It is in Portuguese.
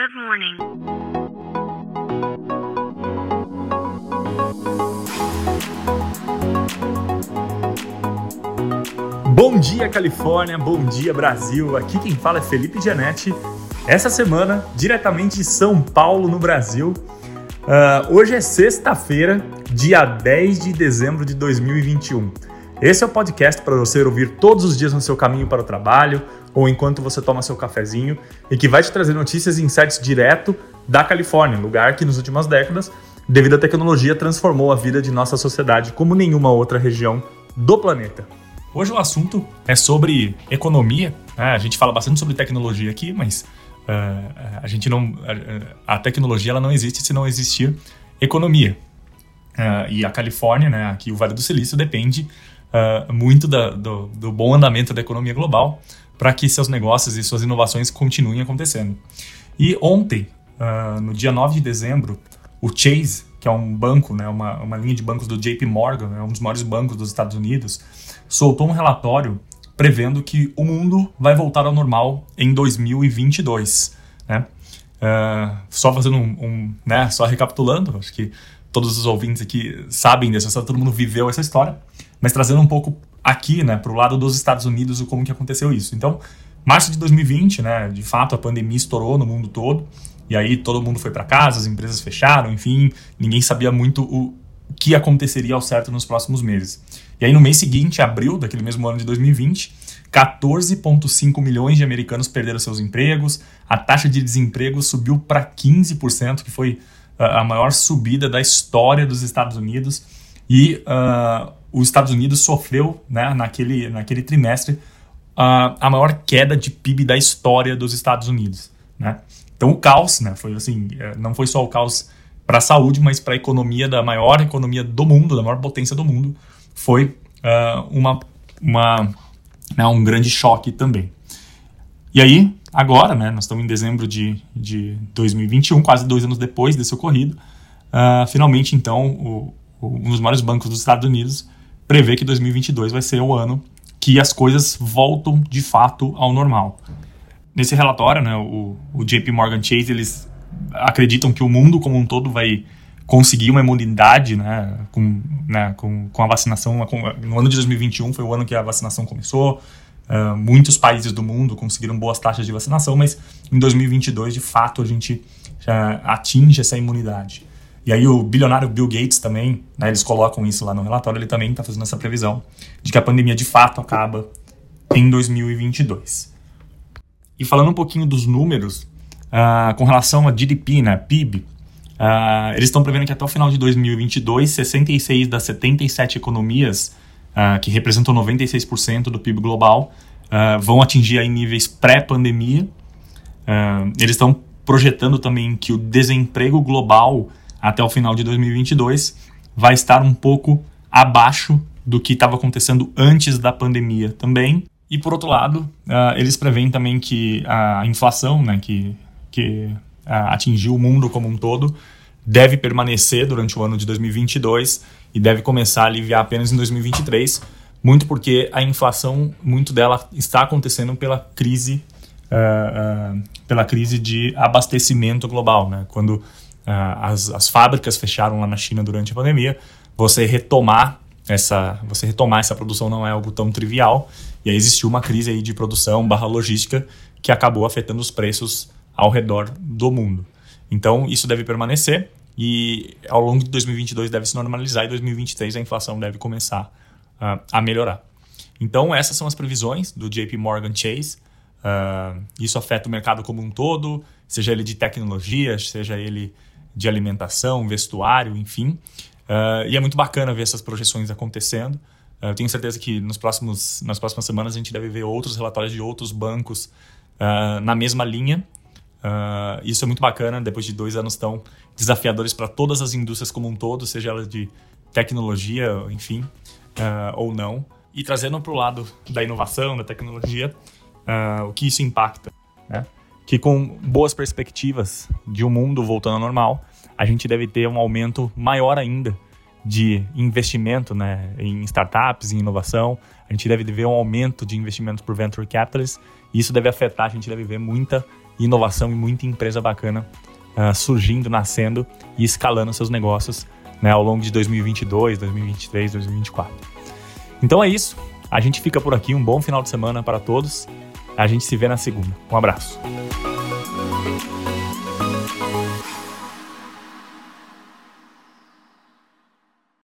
Good morning. Bom dia, Califórnia. Bom dia, Brasil. Aqui quem fala é Felipe Gianetti. Essa semana, diretamente de São Paulo, no Brasil. Uh, hoje é sexta-feira, dia 10 de dezembro de 2021. Esse é o podcast para você ouvir todos os dias no seu caminho para o trabalho ou enquanto você toma seu cafezinho e que vai te trazer notícias e insights direto da Califórnia, lugar que nas últimas décadas, devido à tecnologia, transformou a vida de nossa sociedade como nenhuma outra região do planeta. Hoje o assunto é sobre economia. Né? A gente fala bastante sobre tecnologia aqui, mas uh, a gente não, a, a, tecnologia ela não existe se não existir economia. Uh, e a Califórnia, né, aqui o Vale do Silício, depende uh, muito da, do, do, bom andamento da economia global para que seus negócios e suas inovações continuem acontecendo. E ontem, no dia 9 de dezembro, o Chase, que é um banco, né, uma, uma linha de bancos do JP Morgan, é um dos maiores bancos dos Estados Unidos, soltou um relatório prevendo que o mundo vai voltar ao normal em 2022. Né? Uh, só fazendo um, um, né, só recapitulando, acho que todos os ouvintes aqui sabem dessa todo mundo viveu essa história, mas trazendo um pouco aqui, né, para o lado dos Estados Unidos, o como que aconteceu isso. Então, março de 2020, né, de fato a pandemia estourou no mundo todo, e aí todo mundo foi para casa, as empresas fecharam, enfim, ninguém sabia muito o que aconteceria ao certo nos próximos meses. E aí no mês seguinte, abril daquele mesmo ano de 2020, 14,5 milhões de americanos perderam seus empregos, a taxa de desemprego subiu para 15%, que foi uh, a maior subida da história dos Estados Unidos, e uh, os Estados Unidos sofreu, né, naquele, naquele trimestre, uh, a maior queda de PIB da história dos Estados Unidos. Né? Então o caos, né, foi assim, é, não foi só o caos para a saúde, mas para a economia da maior economia do mundo, da maior potência do mundo, foi uh, uma, uma né, um grande choque também. E aí, agora, né, nós estamos em dezembro de, de 2021, quase dois anos depois desse ocorrido, uh, finalmente, então, o, um dos maiores bancos dos Estados Unidos prevê que 2022 vai ser o ano que as coisas voltam de fato ao normal. Nesse relatório, né, o, o JP Morgan Chase, eles acreditam que o mundo como um todo vai conseguir uma imunidade né, com, né, com, com a vacinação. Com, no ano de 2021 foi o ano que a vacinação começou. Uh, muitos países do mundo conseguiram boas taxas de vacinação, mas em 2022, de fato, a gente já atinge essa imunidade. E aí o bilionário Bill Gates também, né, eles colocam isso lá no relatório, ele também está fazendo essa previsão de que a pandemia de fato acaba em 2022. E falando um pouquinho dos números, uh, com relação a GDP, né, PIB, uh, ah, eles estão prevendo que até o final de 2022, 66 das 77 economias, uh, que representam 96% do PIB global, vão atingir aí níveis pré-pandemia. eles estão projetando também que o desemprego global até o final de 2022 vai estar um pouco abaixo do que estava acontecendo antes da pandemia também. E por outro lado, uh, eles preveem também que a inflação, né, que, que uh, atingiu o mundo como um todo, deve permanecer durante o ano de 2022 e deve começar a aliviar apenas em 2023, muito porque a inflação, muito dela está acontecendo pela crise, uh, pela crise de abastecimento global, né? Quando as, as fábricas fecharam lá na China durante a pandemia, você retomar essa, você retomar essa produção não é algo tão trivial e aí existiu uma crise aí de produção barra logística que acabou afetando os preços ao redor do mundo. Então, isso deve permanecer e ao longo de 2022 deve se normalizar e 2023 a inflação deve começar uh, a melhorar. Então, essas são as previsões do JP Morgan Chase. Uh, isso afeta o mercado como um todo, seja ele de tecnologia, seja ele de alimentação, vestuário, enfim. Uh, e é muito bacana ver essas projeções acontecendo. Uh, eu tenho certeza que nos próximos, nas próximas semanas a gente deve ver outros relatórios de outros bancos uh, na mesma linha. Isso é muito bacana, depois de dois anos tão desafiadores para todas as indústrias como um todo, seja ela de tecnologia, enfim, ou não. E trazendo para o lado da inovação, da tecnologia, o que isso impacta. Né? Que com boas perspectivas de um mundo voltando ao normal, a gente deve ter um aumento maior ainda de investimento né, em startups, em inovação. A gente deve ver um aumento de investimento por venture capitalists e isso deve afetar, a gente deve ver muita inovação e muita empresa bacana uh, surgindo, nascendo e escalando seus negócios né, ao longo de 2022, 2023, 2024. Então é isso. A gente fica por aqui. Um bom final de semana para todos. A gente se vê na segunda. Um abraço.